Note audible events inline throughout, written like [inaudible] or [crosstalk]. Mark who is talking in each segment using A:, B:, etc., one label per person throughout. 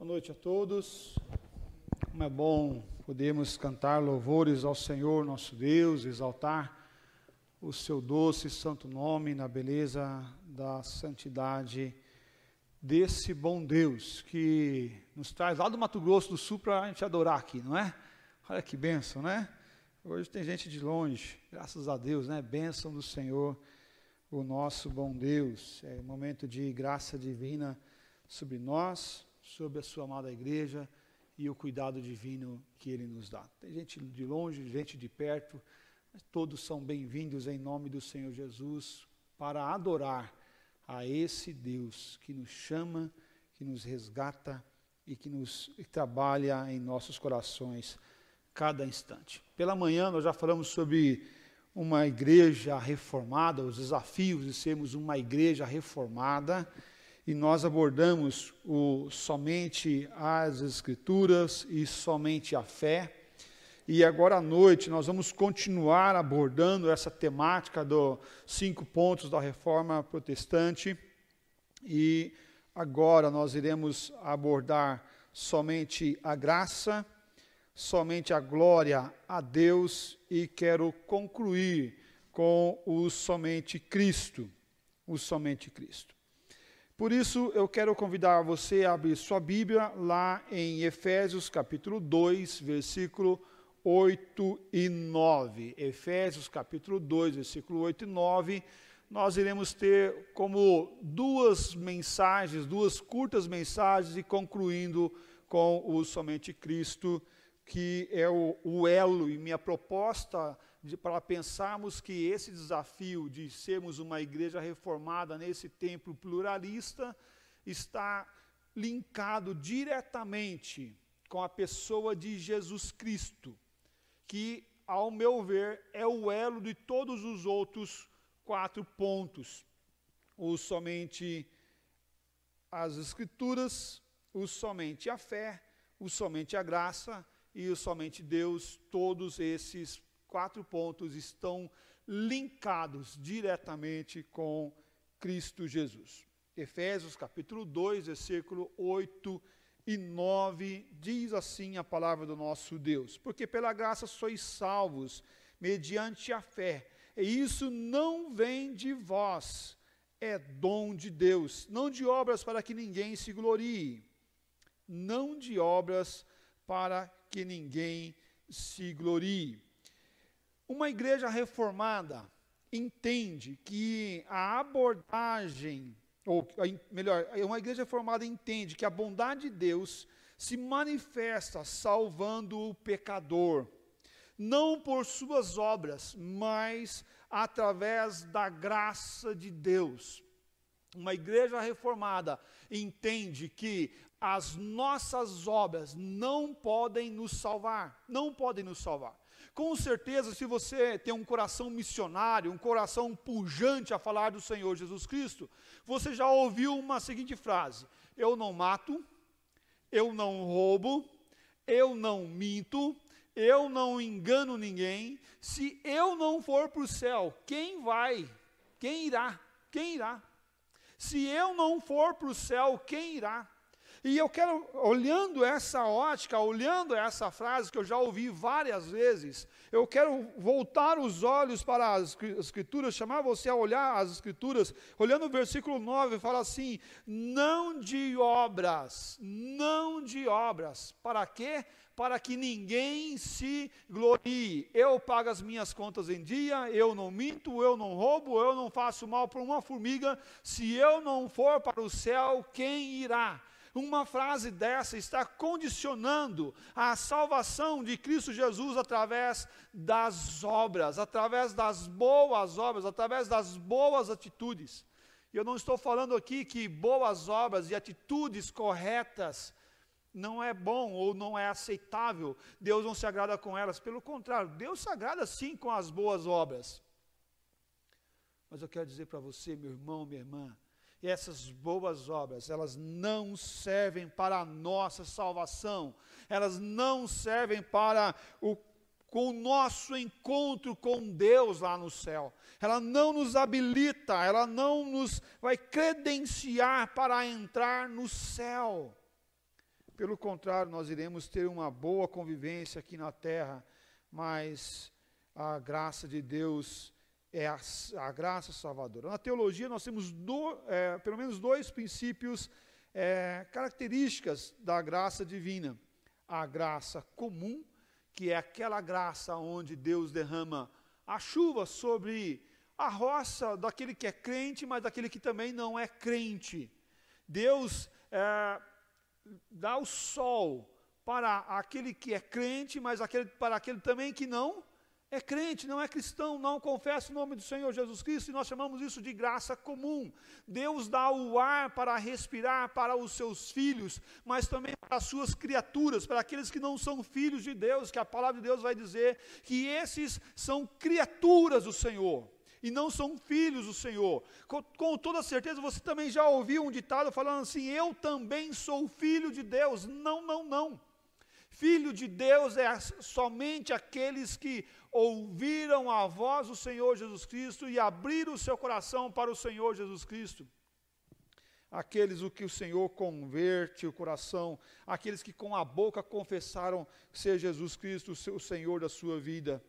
A: Boa noite a todos. Como é bom podermos cantar louvores ao Senhor nosso Deus, exaltar o seu doce e santo nome na beleza da santidade desse bom Deus que nos traz lá do Mato Grosso do Sul para a gente adorar aqui, não é? Olha que bênção, né? Hoje tem gente de longe, graças a Deus, né? Bênção do Senhor, o nosso bom Deus. É um momento de graça divina sobre nós, sobre a sua amada igreja e o cuidado divino que Ele nos dá. Tem gente de longe, gente de perto, mas todos são bem-vindos em nome do Senhor Jesus para adorar a esse Deus que nos chama, que nos resgata e que nos que trabalha em nossos corações cada instante. Pela manhã nós já falamos sobre uma igreja reformada, os desafios de sermos uma igreja reformada, e nós abordamos o, somente as escrituras e somente a fé. E agora à noite nós vamos continuar abordando essa temática dos cinco pontos da reforma protestante. E agora nós iremos abordar somente a graça, somente a glória a Deus e quero concluir com o somente Cristo, o somente Cristo. Por isso eu quero convidar você a abrir sua Bíblia lá em Efésios capítulo 2, versículo 8 e 9. Efésios capítulo 2, versículo 8 e 9. Nós iremos ter como duas mensagens, duas curtas mensagens e concluindo com o somente Cristo que é o, o elo e minha proposta para pensarmos que esse desafio de sermos uma igreja reformada nesse templo pluralista está linkado diretamente com a pessoa de Jesus Cristo, que, ao meu ver, é o elo de todos os outros quatro pontos. O somente as Escrituras, o somente a fé, o somente a graça e o somente Deus, todos esses quatro pontos estão linkados diretamente com Cristo Jesus. Efésios capítulo 2, versículo 8 e 9, diz assim a palavra do nosso Deus: Porque pela graça sois salvos, mediante a fé, e isso não vem de vós, é dom de Deus, não de obras para que ninguém se glorie, não de obras para que ninguém se glorie. Uma igreja reformada entende que a abordagem, ou melhor, uma igreja reformada entende que a bondade de Deus se manifesta salvando o pecador, não por suas obras, mas através da graça de Deus. Uma igreja reformada entende que as nossas obras não podem nos salvar, não podem nos salvar. Com certeza, se você tem um coração missionário, um coração pujante a falar do Senhor Jesus Cristo, você já ouviu uma seguinte frase: Eu não mato, eu não roubo, eu não minto, eu não engano ninguém. Se eu não for para o céu, quem vai? Quem irá? Quem irá? Se eu não for para o céu, quem irá? E eu quero, olhando essa ótica, olhando essa frase que eu já ouvi várias vezes, eu quero voltar os olhos para as Escrituras, chamar você a olhar as Escrituras, olhando o versículo 9, fala assim: não de obras, não de obras. Para quê? Para que ninguém se glorie. Eu pago as minhas contas em dia, eu não minto, eu não roubo, eu não faço mal para uma formiga. Se eu não for para o céu, quem irá? Uma frase dessa está condicionando a salvação de Cristo Jesus através das obras, através das boas obras, através das boas atitudes. E eu não estou falando aqui que boas obras e atitudes corretas não é bom ou não é aceitável, Deus não se agrada com elas, pelo contrário, Deus se agrada sim com as boas obras. Mas eu quero dizer para você, meu irmão, minha irmã, e essas boas obras, elas não servem para a nossa salvação, elas não servem para o, com o nosso encontro com Deus lá no céu. Ela não nos habilita, ela não nos vai credenciar para entrar no céu. Pelo contrário, nós iremos ter uma boa convivência aqui na terra, mas a graça de Deus é a, a graça salvadora. Na teologia, nós temos do, é, pelo menos dois princípios, é, características da graça divina: a graça comum, que é aquela graça onde Deus derrama a chuva sobre a roça daquele que é crente, mas daquele que também não é crente. Deus é, dá o sol para aquele que é crente, mas aquele, para aquele também que não é crente, não é cristão, não confessa o nome do Senhor Jesus Cristo, e nós chamamos isso de graça comum. Deus dá o ar para respirar para os seus filhos, mas também para as suas criaturas, para aqueles que não são filhos de Deus, que a palavra de Deus vai dizer que esses são criaturas do Senhor e não são filhos do Senhor. Com, com, toda certeza você também já ouviu um ditado falando assim: Eu também sou filho de Deus. Não, não, não. Filho de Deus é somente aqueles que ouviram a voz do Senhor Jesus Cristo e abriram o seu coração para o Senhor Jesus Cristo. Aqueles o que o Senhor converte o coração, aqueles que com a boca confessaram ser Jesus Cristo o Senhor da sua vida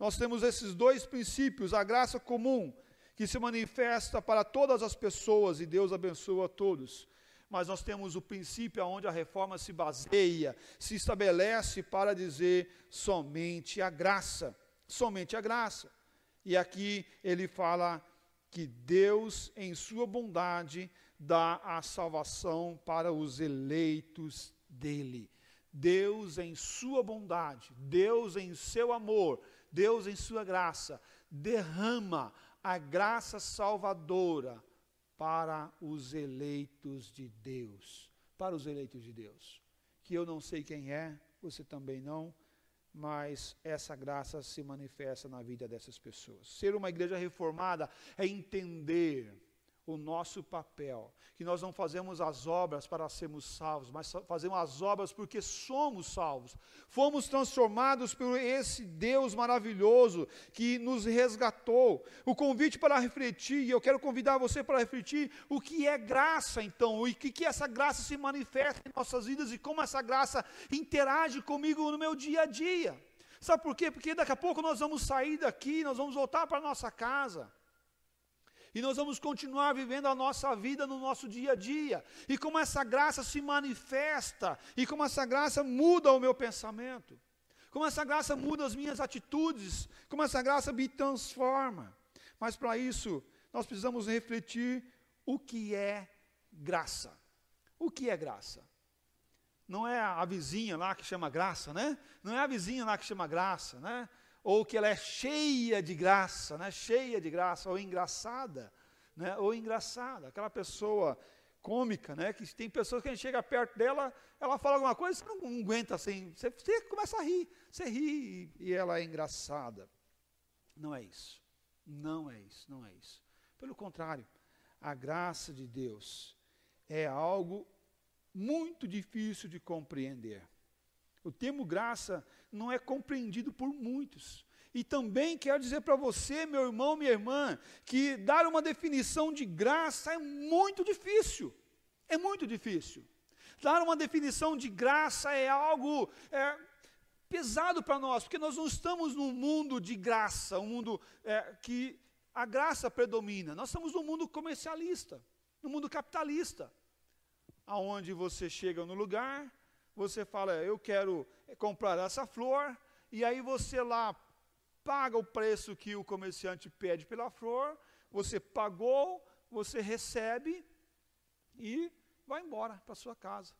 A: nós temos esses dois princípios: a graça comum, que se manifesta para todas as pessoas e Deus abençoa a todos. Mas nós temos o princípio onde a reforma se baseia, se estabelece para dizer somente a graça, somente a graça. E aqui ele fala que Deus, em sua bondade, dá a salvação para os eleitos dele. Deus, em sua bondade, Deus, em seu amor, Deus, em Sua graça, derrama a graça salvadora para os eleitos de Deus. Para os eleitos de Deus. Que eu não sei quem é, você também não, mas essa graça se manifesta na vida dessas pessoas. Ser uma igreja reformada é entender o nosso papel, que nós não fazemos as obras para sermos salvos, mas fazemos as obras porque somos salvos. Fomos transformados por esse Deus maravilhoso que nos resgatou. O convite para refletir, e eu quero convidar você para refletir o que é graça então, e que que essa graça se manifesta em nossas vidas e como essa graça interage comigo no meu dia a dia. Sabe por quê? Porque daqui a pouco nós vamos sair daqui, nós vamos voltar para nossa casa. E nós vamos continuar vivendo a nossa vida no nosso dia a dia. E como essa graça se manifesta, e como essa graça muda o meu pensamento, como essa graça muda as minhas atitudes, como essa graça me transforma. Mas para isso, nós precisamos refletir o que é graça. O que é graça? Não é a vizinha lá que chama graça, né? Não é a vizinha lá que chama graça, né? Ou que ela é cheia de graça, né? cheia de graça, ou engraçada, né? ou engraçada, aquela pessoa cômica, né? que tem pessoas que a gente chega perto dela, ela fala alguma coisa, você não aguenta assim, você, você começa a rir, você ri e, e ela é engraçada. Não é isso, não é isso, não é isso. Pelo contrário, a graça de Deus é algo muito difícil de compreender. O termo graça não é compreendido por muitos. E também quero dizer para você, meu irmão, minha irmã, que dar uma definição de graça é muito difícil. É muito difícil. Dar uma definição de graça é algo é, pesado para nós, porque nós não estamos num mundo de graça, um mundo é, que a graça predomina. Nós estamos num mundo comercialista, no mundo capitalista, aonde você chega no lugar, você fala, eu quero comprar essa flor, e aí você lá paga o preço que o comerciante pede pela flor, você pagou, você recebe e vai embora para sua casa.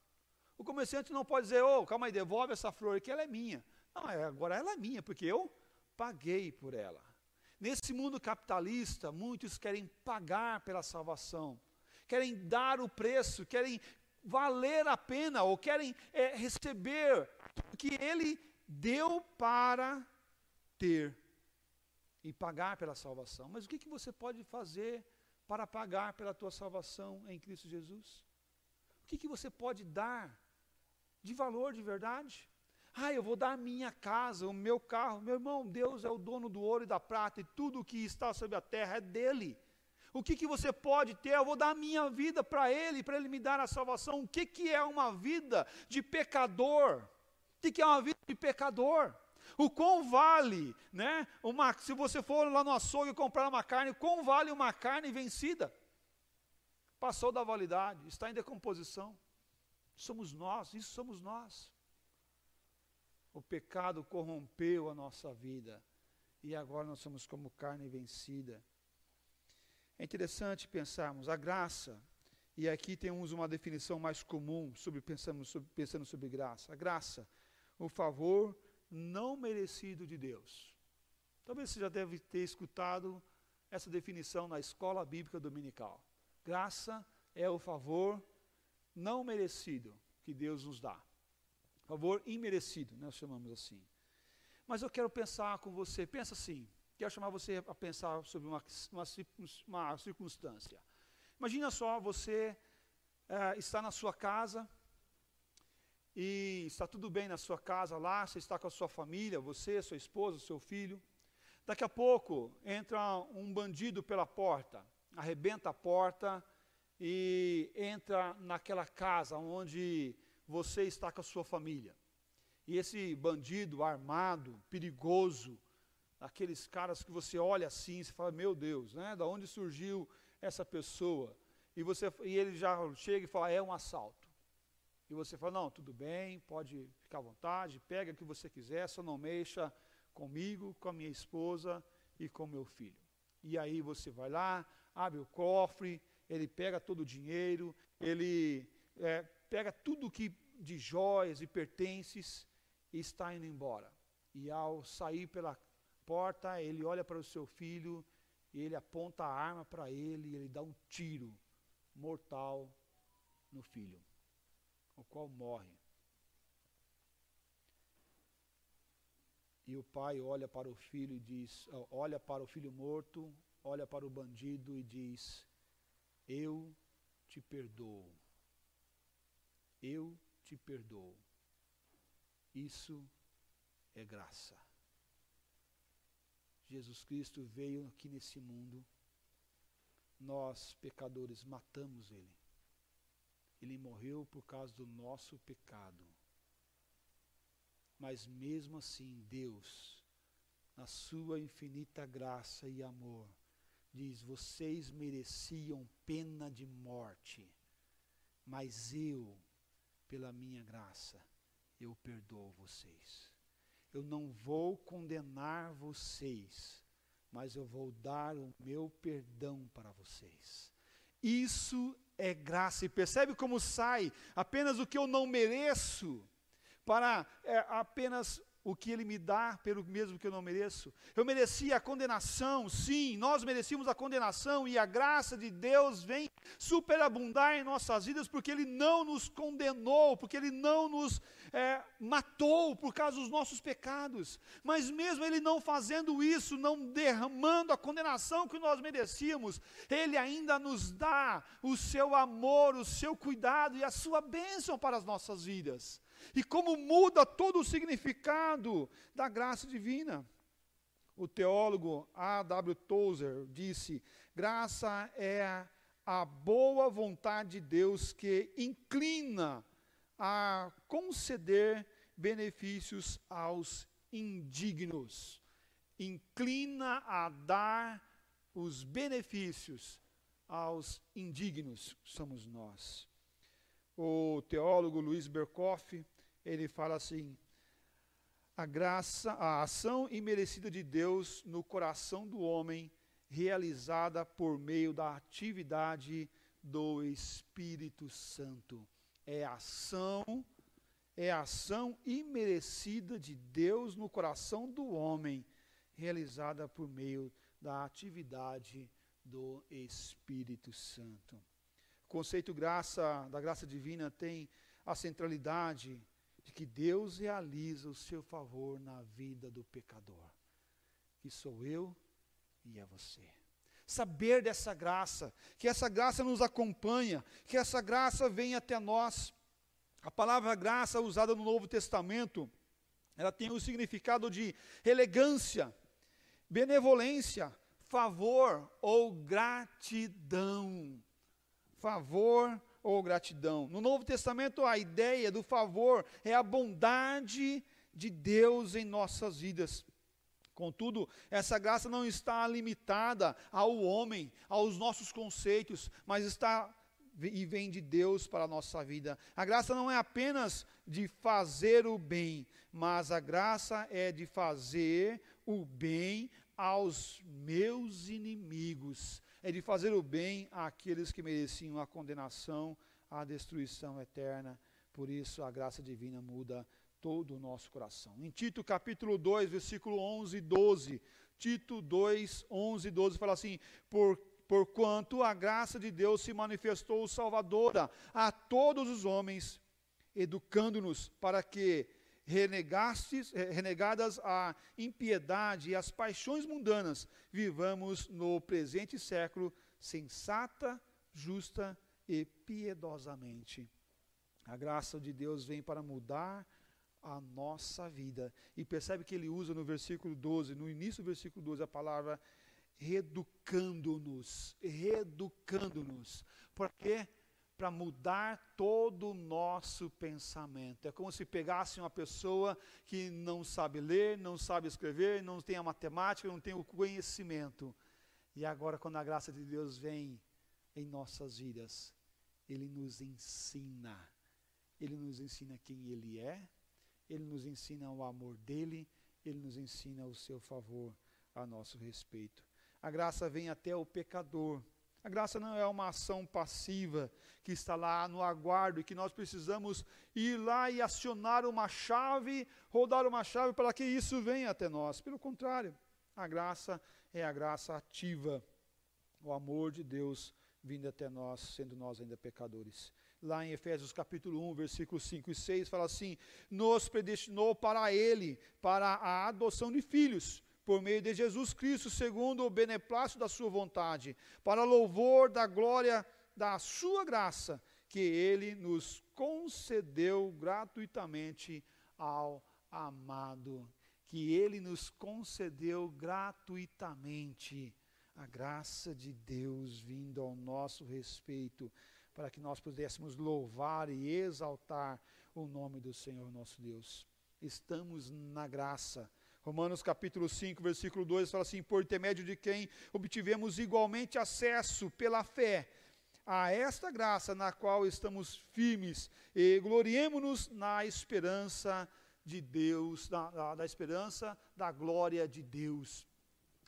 A: O comerciante não pode dizer, ô, oh, calma aí, devolve essa flor que ela é minha. Não, é, agora ela é minha, porque eu paguei por ela. Nesse mundo capitalista, muitos querem pagar pela salvação, querem dar o preço, querem valer a pena ou querem é, receber o que ele deu para ter e pagar pela salvação. Mas o que, que você pode fazer para pagar pela tua salvação em Cristo Jesus? O que, que você pode dar de valor de verdade? Ah, eu vou dar a minha casa, o meu carro. Meu irmão, Deus é o dono do ouro e da prata e tudo o que está sobre a terra é dele. O que, que você pode ter? Eu vou dar a minha vida para Ele, para Ele me dar a salvação. O que, que é uma vida de pecador? O que, que é uma vida de pecador? O quão vale, né? Uma, se você for lá no açougue comprar uma carne, quão vale uma carne vencida? Passou da validade, está em decomposição. Somos nós, isso somos nós. O pecado corrompeu a nossa vida e agora nós somos como carne vencida. É interessante pensarmos a graça, e aqui temos uma definição mais comum sobre pensando sobre, pensando sobre graça. A graça, o favor não merecido de Deus. Talvez você já deve ter escutado essa definição na escola bíblica dominical. Graça é o favor não merecido que Deus nos dá. Favor imerecido, nós chamamos assim. Mas eu quero pensar com você, pensa assim, quero chamar você a pensar sobre uma, uma, uma circunstância. Imagina só, você é, está na sua casa, e está tudo bem na sua casa lá, você está com a sua família, você, sua esposa, seu filho. Daqui a pouco entra um bandido pela porta, arrebenta a porta e entra naquela casa onde você está com a sua família. E esse bandido armado, perigoso, aqueles caras que você olha assim, você fala, meu Deus, né? Da onde surgiu essa pessoa? E você e ele já chega e fala, é um assalto. E você fala, não, tudo bem, pode ficar à vontade, pega o que você quiser, só não mexa comigo, com a minha esposa e com meu filho. E aí você vai lá, abre o cofre, ele pega todo o dinheiro, ele é, pega tudo que de joias e pertences e está indo embora. E ao sair pela porta, ele olha para o seu filho ele aponta a arma para ele e ele dá um tiro mortal no filho o qual morre. E o pai olha para o filho e diz, olha para o filho morto, olha para o bandido e diz: Eu te perdoo. Eu te perdoo. Isso é graça. Jesus Cristo veio aqui nesse mundo, nós, pecadores, matamos Ele. Ele morreu por causa do nosso pecado. Mas mesmo assim, Deus, na sua infinita graça e amor, diz: vocês mereciam pena de morte, mas eu, pela minha graça, eu perdoo vocês. Eu não vou condenar vocês, mas eu vou dar o meu perdão para vocês. Isso é graça. E percebe como sai apenas o que eu não mereço, para é, apenas o que Ele me dá pelo mesmo que eu não mereço. Eu merecia a condenação, sim, nós merecíamos a condenação e a graça de Deus vem superabundar em nossas vidas porque Ele não nos condenou, porque Ele não nos é, matou por causa dos nossos pecados. Mas mesmo Ele não fazendo isso, não derramando a condenação que nós merecíamos, Ele ainda nos dá o seu amor, o seu cuidado e a sua bênção para as nossas vidas e como muda todo o significado da graça divina. O teólogo A.W. Tozer disse: graça é a boa vontade de Deus que inclina a conceder benefícios aos indignos, inclina a dar os benefícios aos indignos, somos nós. O teólogo Luiz Berkoff ele fala assim: a graça, a ação imerecida de Deus no coração do homem, realizada por meio da atividade do Espírito Santo. É ação, é ação imerecida de Deus no coração do homem, realizada por meio da atividade do Espírito Santo. Conceito graça, da graça divina tem a centralidade de que Deus realiza o seu favor na vida do pecador, que sou eu e é você. Saber dessa graça, que essa graça nos acompanha, que essa graça vem até nós. A palavra graça usada no Novo Testamento, ela tem o significado de elegância, benevolência, favor ou gratidão. Favor ou gratidão. No Novo Testamento, a ideia do favor é a bondade de Deus em nossas vidas. Contudo, essa graça não está limitada ao homem, aos nossos conceitos, mas está e vem de Deus para a nossa vida. A graça não é apenas de fazer o bem, mas a graça é de fazer o bem aos meus inimigos, é de fazer o bem àqueles que mereciam a condenação, a destruição eterna. Por isso a graça divina muda todo o nosso coração. Em Tito capítulo 2, versículo 11 e 12, Tito 2, 11 e 12 fala assim: Por porquanto a graça de Deus se manifestou salvadora a todos os homens, educando-nos para que, renegastes, eh, renegadas a impiedade e as paixões mundanas, vivamos no presente século sensata, justa e piedosamente. A graça de Deus vem para mudar a nossa vida. E percebe que ele usa no versículo 12, no início do versículo 12, a palavra reeducando-nos, reeducando-nos. Por quê? Para mudar todo o nosso pensamento. É como se pegasse uma pessoa que não sabe ler, não sabe escrever, não tem a matemática, não tem o conhecimento. E agora, quando a graça de Deus vem em nossas vidas, Ele nos ensina. Ele nos ensina quem Ele é, Ele nos ensina o amor dEle, Ele nos ensina o seu favor a nosso respeito a graça vem até o pecador. A graça não é uma ação passiva que está lá no aguardo e que nós precisamos ir lá e acionar uma chave, rodar uma chave para que isso venha até nós. Pelo contrário, a graça é a graça ativa, o amor de Deus vindo até nós, sendo nós ainda pecadores. Lá em Efésios capítulo 1, versículos 5 e 6, fala assim: Nos predestinou para Ele, para a adoção de filhos por meio de Jesus Cristo, segundo o beneplácito da sua vontade, para louvor da glória da sua graça, que ele nos concedeu gratuitamente ao amado, que ele nos concedeu gratuitamente a graça de Deus vindo ao nosso respeito, para que nós pudéssemos louvar e exaltar o nome do Senhor nosso Deus. Estamos na graça Romanos capítulo 5, versículo 2 fala assim: Por intermédio de quem obtivemos igualmente acesso pela fé a esta graça na qual estamos firmes e gloriemos-nos na esperança de Deus, da, da, da, esperança da glória de Deus.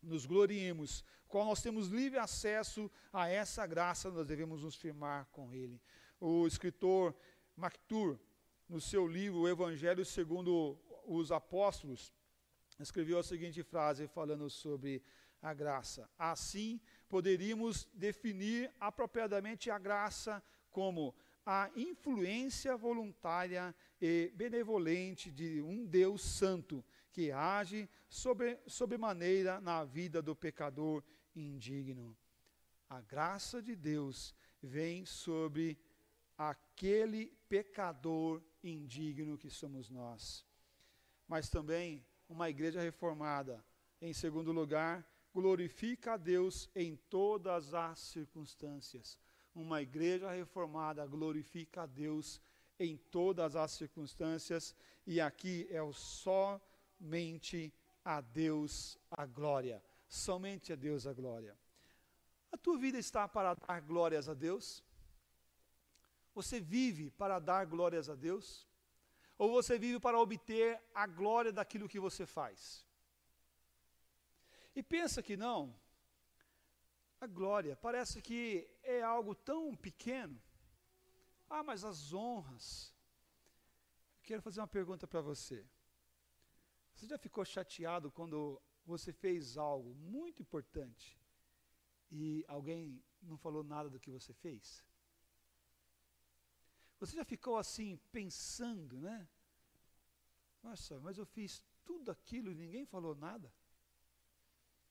A: Nos gloriemos, qual nós temos livre acesso a essa graça, nós devemos nos firmar com Ele. O escritor MacTur, no seu livro O Evangelho segundo os Apóstolos, escreveu a seguinte frase falando sobre a graça. Assim, poderíamos definir apropriadamente a graça como a influência voluntária e benevolente de um Deus santo que age sobre, sobremaneira na vida do pecador indigno. A graça de Deus vem sobre aquele pecador indigno que somos nós. Mas também uma igreja reformada. Em segundo lugar, glorifica a Deus em todas as circunstâncias. Uma igreja reformada glorifica a Deus em todas as circunstâncias, e aqui é o somente a Deus a glória. Somente a Deus a glória. A tua vida está para dar glórias a Deus? Você vive para dar glórias a Deus? Ou você vive para obter a glória daquilo que você faz? E pensa que não. A glória parece que é algo tão pequeno. Ah, mas as honras. Eu quero fazer uma pergunta para você. Você já ficou chateado quando você fez algo muito importante e alguém não falou nada do que você fez? Você já ficou assim pensando, né? Nossa, mas eu fiz tudo aquilo e ninguém falou nada?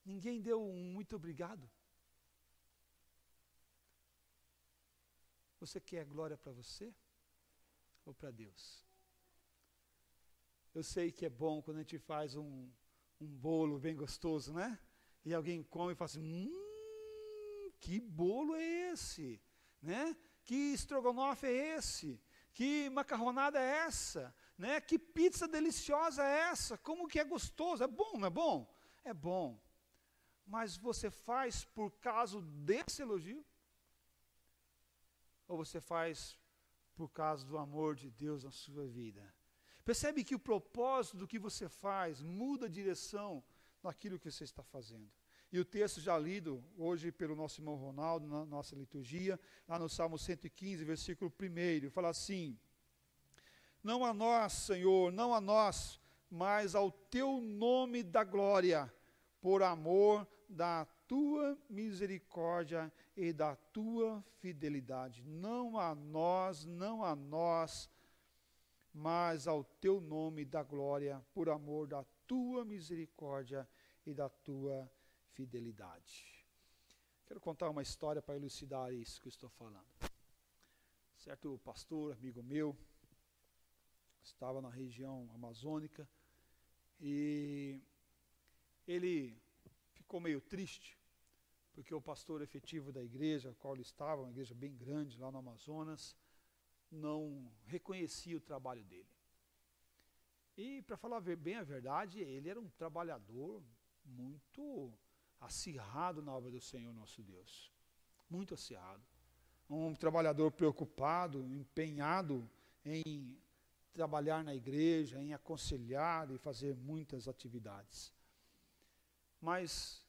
A: Ninguém deu um muito obrigado? Você quer glória para você ou para Deus? Eu sei que é bom quando a gente faz um, um bolo bem gostoso, né? e alguém come e fala assim: hum, que bolo é esse? Né? Que estrogonofe é esse? Que macarronada é essa? Né? Que pizza deliciosa é essa? Como que é gostoso? É bom, não é bom? É bom. Mas você faz por causa desse elogio? Ou você faz por causa do amor de Deus na sua vida? Percebe que o propósito do que você faz muda a direção naquilo que você está fazendo. E o texto já lido hoje pelo nosso irmão Ronaldo, na nossa liturgia, lá no Salmo 115, versículo 1, fala assim: Não a nós, Senhor, não a nós, mas ao teu nome da glória, por amor da tua misericórdia e da tua fidelidade. Não a nós, não a nós, mas ao teu nome da glória, por amor da tua misericórdia e da tua fidelidade fidelidade. Quero contar uma história para elucidar isso que estou falando. Certo pastor, amigo meu, estava na região amazônica e ele ficou meio triste porque o pastor efetivo da igreja, a qual ele estava, uma igreja bem grande lá no Amazonas, não reconhecia o trabalho dele. E, para falar bem a verdade, ele era um trabalhador muito acirrado na obra do Senhor nosso Deus. Muito acirrado. Um trabalhador preocupado, empenhado em trabalhar na igreja, em aconselhar e fazer muitas atividades. Mas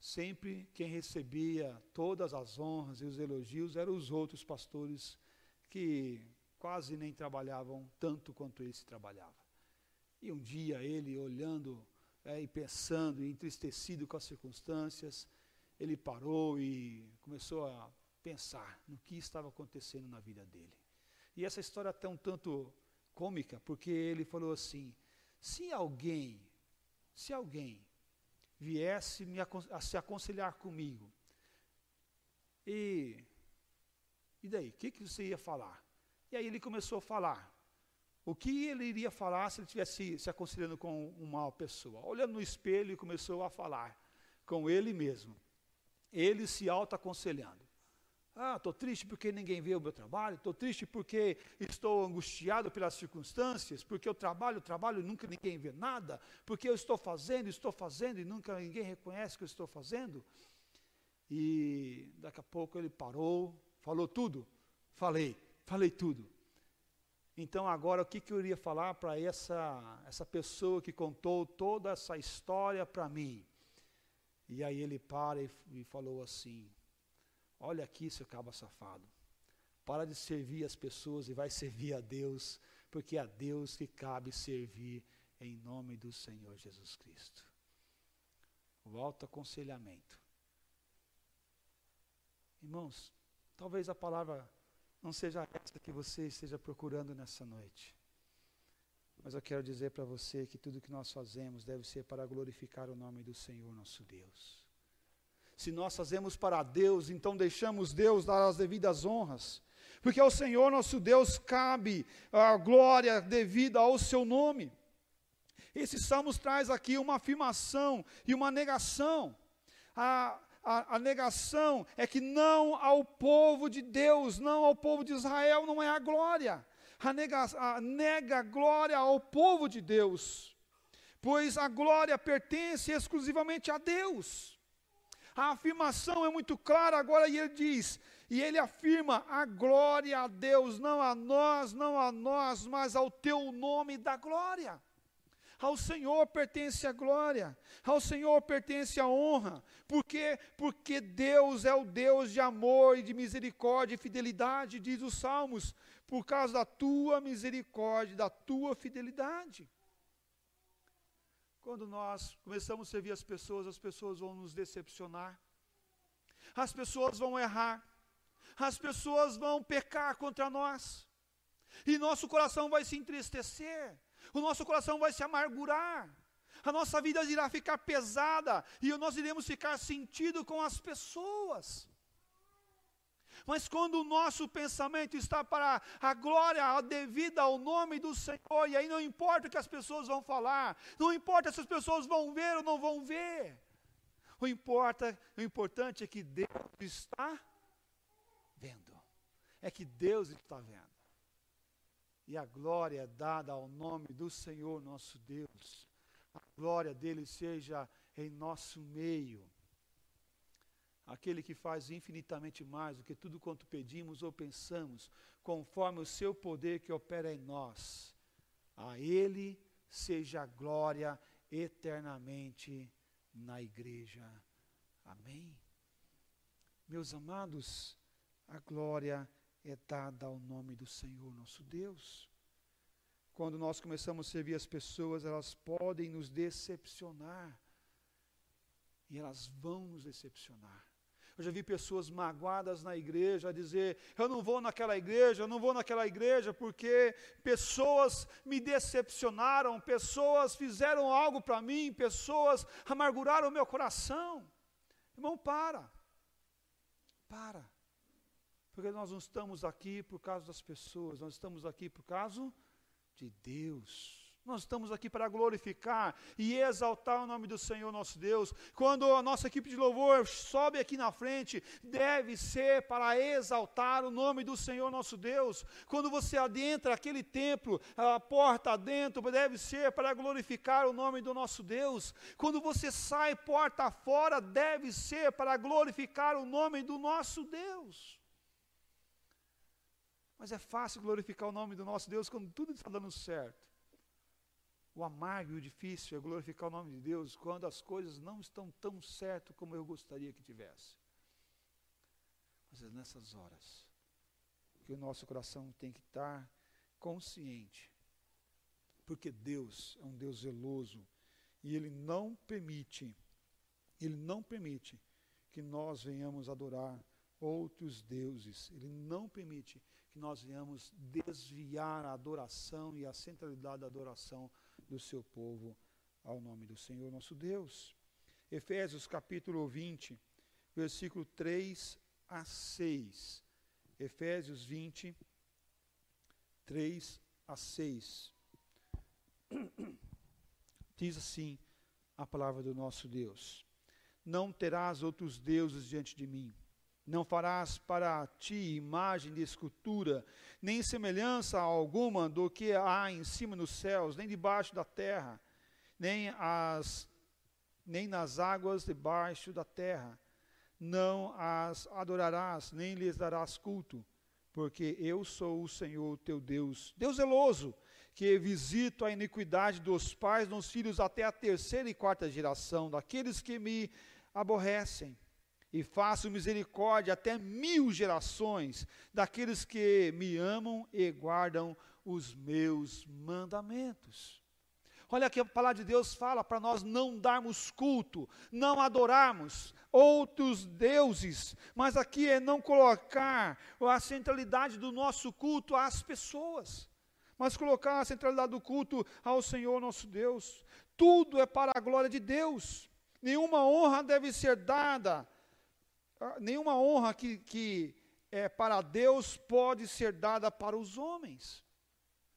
A: sempre quem recebia todas as honras e os elogios eram os outros pastores que quase nem trabalhavam tanto quanto ele se trabalhava. E um dia ele, olhando é, e pensando, e entristecido com as circunstâncias, ele parou e começou a pensar no que estava acontecendo na vida dele. E essa história é até um tanto cômica, porque ele falou assim: se alguém, se alguém viesse me a se aconselhar comigo, e, e daí, o que, que você ia falar? E aí ele começou a falar o que ele iria falar se ele estivesse se aconselhando com uma pessoa? Olhando no espelho e começou a falar com ele mesmo. Ele se auto-aconselhando. Ah, estou triste porque ninguém vê o meu trabalho, estou triste porque estou angustiado pelas circunstâncias, porque eu trabalho, trabalho e nunca ninguém vê nada, porque eu estou fazendo, estou fazendo e nunca ninguém reconhece que eu estou fazendo. E daqui a pouco ele parou, falou tudo. Falei, falei tudo. Então, agora, o que, que eu iria falar para essa, essa pessoa que contou toda essa história para mim? E aí ele para e, e falou assim: Olha aqui, seu cabo safado. Para de servir as pessoas e vai [laughs] servir a Deus, porque é a Deus que cabe servir em nome do Senhor Jesus Cristo. O autoaconselhamento. Irmãos, talvez a palavra não seja essa que você esteja procurando nessa noite. Mas eu quero dizer para você que tudo que nós fazemos deve ser para glorificar o nome do Senhor nosso Deus. Se nós fazemos para Deus, então deixamos Deus dar as devidas honras, porque ao Senhor nosso Deus cabe a glória devida ao seu nome. Esse salmo traz aqui uma afirmação e uma negação. A, a, a, negação é que não ao povo de Deus, não ao povo de Israel, não é a glória. A nega a, nega glória ao povo de Deus, pois a glória pertence exclusivamente a Deus. A afirmação é muito clara agora e ele diz, e ele afirma a glória a Deus, não a nós, não a nós, mas ao teu nome da glória. Ao Senhor pertence a glória, ao Senhor pertence a honra. Por quê? Porque Deus é o Deus de amor e de misericórdia e fidelidade, diz os Salmos, por causa da tua misericórdia, da tua fidelidade. Quando nós começamos a servir as pessoas, as pessoas vão nos decepcionar, as pessoas vão errar, as pessoas vão pecar contra nós, e nosso coração vai se entristecer o nosso coração vai se amargurar, a nossa vida irá ficar pesada e nós iremos ficar sentido com as pessoas. Mas quando o nosso pensamento está para a glória devida ao nome do Senhor, e aí não importa o que as pessoas vão falar, não importa se as pessoas vão ver ou não vão ver, O, importa, o importante é que Deus está vendo. É que Deus está vendo. E a glória dada ao nome do Senhor nosso Deus. A glória dele seja em nosso meio. Aquele que faz infinitamente mais do que tudo quanto pedimos ou pensamos, conforme o seu poder que opera em nós. A ele seja a glória eternamente na igreja. Amém. Meus amados, a glória é dada ao nome do Senhor nosso Deus. Quando nós começamos a servir as pessoas, elas podem nos decepcionar. E elas vão nos decepcionar. Eu já vi pessoas magoadas na igreja dizer: Eu não vou naquela igreja, eu não vou naquela igreja porque pessoas me decepcionaram, pessoas fizeram algo para mim, pessoas amarguraram o meu coração. Irmão, para. Para. Porque nós não estamos aqui por causa das pessoas, nós estamos aqui por causa de Deus. Nós estamos aqui para glorificar e exaltar o nome do Senhor nosso Deus. Quando a nossa equipe de louvor sobe aqui na frente, deve ser para exaltar o nome do Senhor nosso Deus. Quando você adentra aquele templo, a porta adentro, deve ser para glorificar o nome do nosso Deus. Quando você sai porta fora, deve ser para glorificar o nome do nosso Deus. Mas é fácil glorificar o nome do nosso Deus quando tudo está dando certo. O amargo e o difícil é glorificar o nome de Deus quando as coisas não estão tão certo como eu gostaria que tivesse. Mas é nessas horas que o nosso coração tem que estar consciente, porque Deus é um Deus zeloso e Ele não permite, Ele não permite que nós venhamos adorar outros deuses. Ele não permite que nós venhamos desviar a adoração e a centralidade da adoração do seu povo ao nome do Senhor nosso Deus. Efésios capítulo 20, versículo 3 a 6. Efésios 20, 3 a 6. [clears throat] Diz assim a palavra do nosso Deus: Não terás outros deuses diante de mim. Não farás para ti imagem de escultura, nem semelhança alguma do que há em cima nos céus, nem debaixo da terra, nem, as, nem nas águas debaixo da terra. Não as adorarás, nem lhes darás culto, porque eu sou o Senhor teu Deus, Deus zeloso, que visito a iniquidade dos pais nos filhos até a terceira e quarta geração, daqueles que me aborrecem e faço misericórdia até mil gerações daqueles que me amam e guardam os meus mandamentos. Olha que a palavra de Deus fala para nós não darmos culto, não adorarmos outros deuses, mas aqui é não colocar a centralidade do nosso culto às pessoas, mas colocar a centralidade do culto ao Senhor nosso Deus. Tudo é para a glória de Deus. Nenhuma honra deve ser dada nenhuma honra que, que é para Deus pode ser dada para os homens.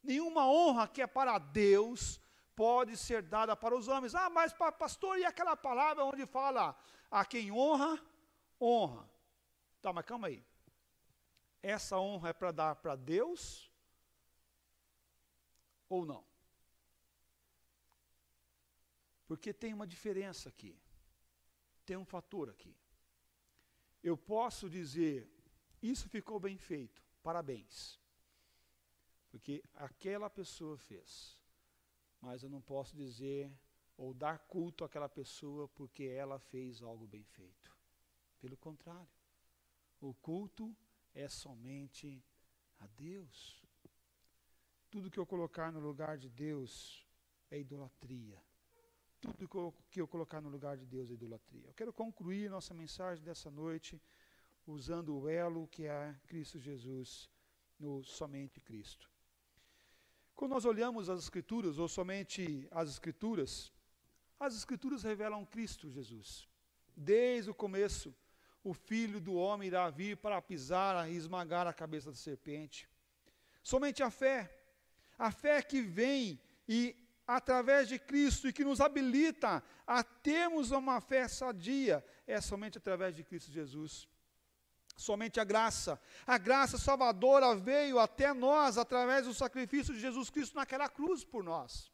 A: Nenhuma honra que é para Deus pode ser dada para os homens. Ah, mas pastor, e aquela palavra onde fala a quem honra, honra. Tá, mas calma aí. Essa honra é para dar para Deus ou não? Porque tem uma diferença aqui. Tem um fator aqui eu posso dizer, isso ficou bem feito, parabéns. Porque aquela pessoa fez. Mas eu não posso dizer ou dar culto àquela pessoa porque ela fez algo bem feito. Pelo contrário, o culto é somente a Deus. Tudo que eu colocar no lugar de Deus é idolatria. Tudo que eu colocar no lugar de Deus é idolatria. Eu quero concluir nossa mensagem dessa noite usando o elo que é Cristo Jesus, no somente Cristo. Quando nós olhamos as Escrituras, ou somente as Escrituras, as Escrituras revelam Cristo Jesus. Desde o começo, o Filho do Homem irá vir para pisar e esmagar a cabeça da serpente. Somente a fé, a fé que vem e através de Cristo e que nos habilita a termos uma fé sadia é somente através de Cristo Jesus. Somente a graça. A graça salvadora veio até nós através do sacrifício de Jesus Cristo naquela cruz por nós.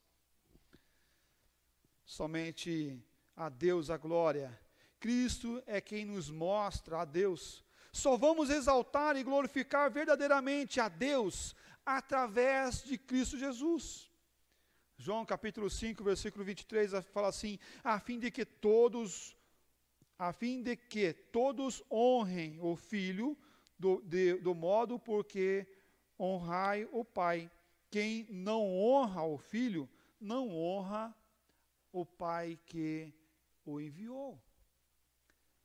A: Somente a Deus a glória. Cristo é quem nos mostra a Deus. Só vamos exaltar e glorificar verdadeiramente a Deus através de Cristo Jesus. João capítulo 5, versículo 23 fala assim: a fim de que todos a fim de que todos honrem o filho do, de, do modo porque honrai o pai. Quem não honra o filho, não honra o pai que o enviou.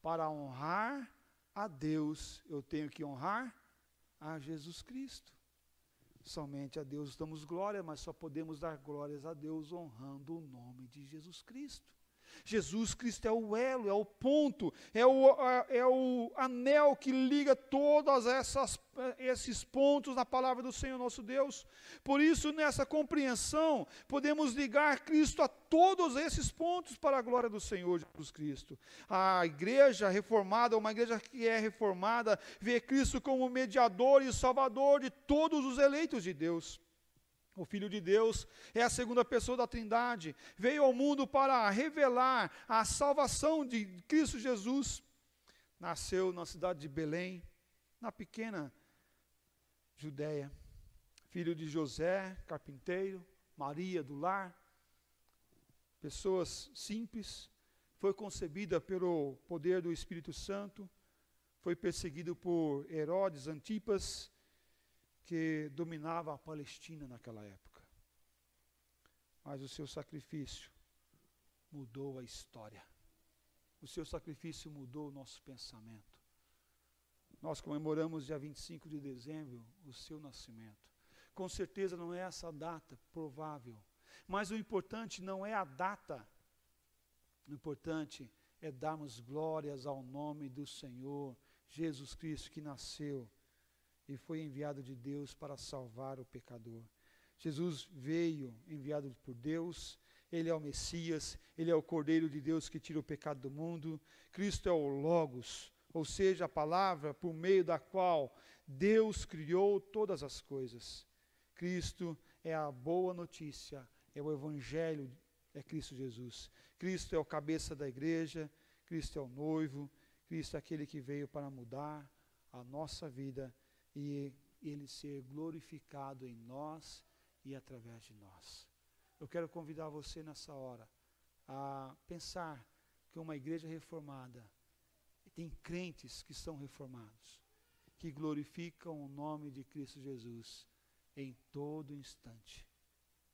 A: Para honrar a Deus, eu tenho que honrar a Jesus Cristo. Somente a Deus damos glória, mas só podemos dar glórias a Deus honrando o nome de Jesus Cristo. Jesus Cristo é o elo, é o ponto, é o, é o anel que liga todos esses pontos na palavra do Senhor nosso Deus. Por isso, nessa compreensão, podemos ligar Cristo a todos esses pontos para a glória do Senhor Jesus Cristo. A igreja reformada, uma igreja que é reformada, vê Cristo como mediador e salvador de todos os eleitos de Deus. O Filho de Deus é a segunda pessoa da Trindade. Veio ao mundo para revelar a salvação de Cristo Jesus. Nasceu na cidade de Belém, na pequena Judéia. Filho de José, carpinteiro, Maria do lar. Pessoas simples. Foi concebida pelo poder do Espírito Santo. Foi perseguido por Herodes Antipas que dominava a Palestina naquela época. Mas o seu sacrifício mudou a história. O seu sacrifício mudou o nosso pensamento. Nós comemoramos dia 25 de dezembro o seu nascimento. Com certeza não é essa data provável, mas o importante não é a data. O importante é darmos glórias ao nome do Senhor Jesus Cristo que nasceu e foi enviado de Deus para salvar o pecador. Jesus veio enviado por Deus, ele é o Messias, ele é o Cordeiro de Deus que tira o pecado do mundo. Cristo é o Logos, ou seja, a palavra por meio da qual Deus criou todas as coisas. Cristo é a boa notícia, é o Evangelho, é Cristo Jesus. Cristo é o cabeça da igreja, Cristo é o noivo, Cristo é aquele que veio para mudar a nossa vida e ele ser glorificado em nós e através de nós. Eu quero convidar você nessa hora a pensar que uma igreja reformada tem crentes que são reformados, que glorificam o nome de Cristo Jesus em todo instante,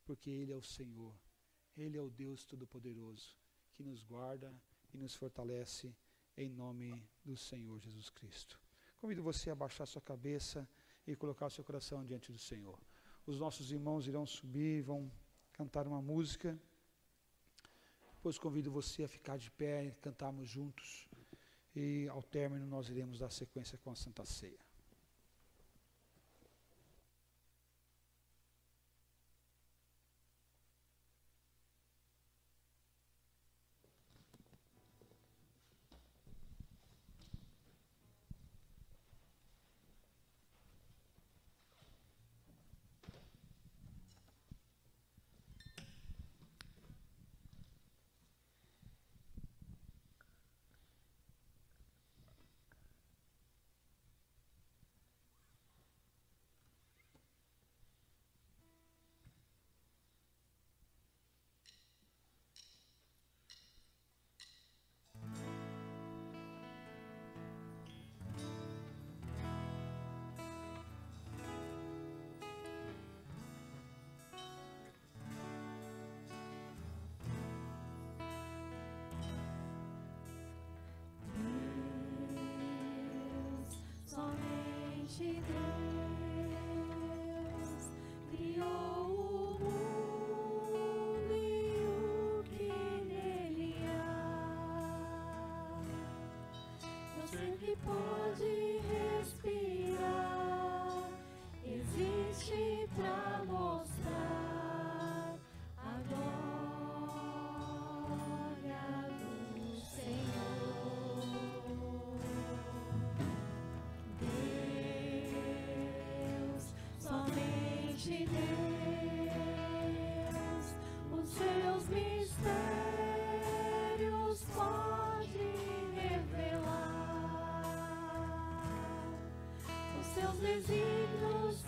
A: porque Ele é o Senhor, Ele é o Deus Todo-Poderoso que nos guarda e nos fortalece em nome do Senhor Jesus Cristo. Convido você a baixar sua cabeça e colocar o seu coração diante do Senhor. Os nossos irmãos irão subir, vão cantar uma música. Depois convido você a ficar de pé e cantarmos juntos. E ao término nós iremos dar sequência com a Santa Ceia.
B: Somente Deus Deus, os seus mistérios pode revelar. Os seus desígnios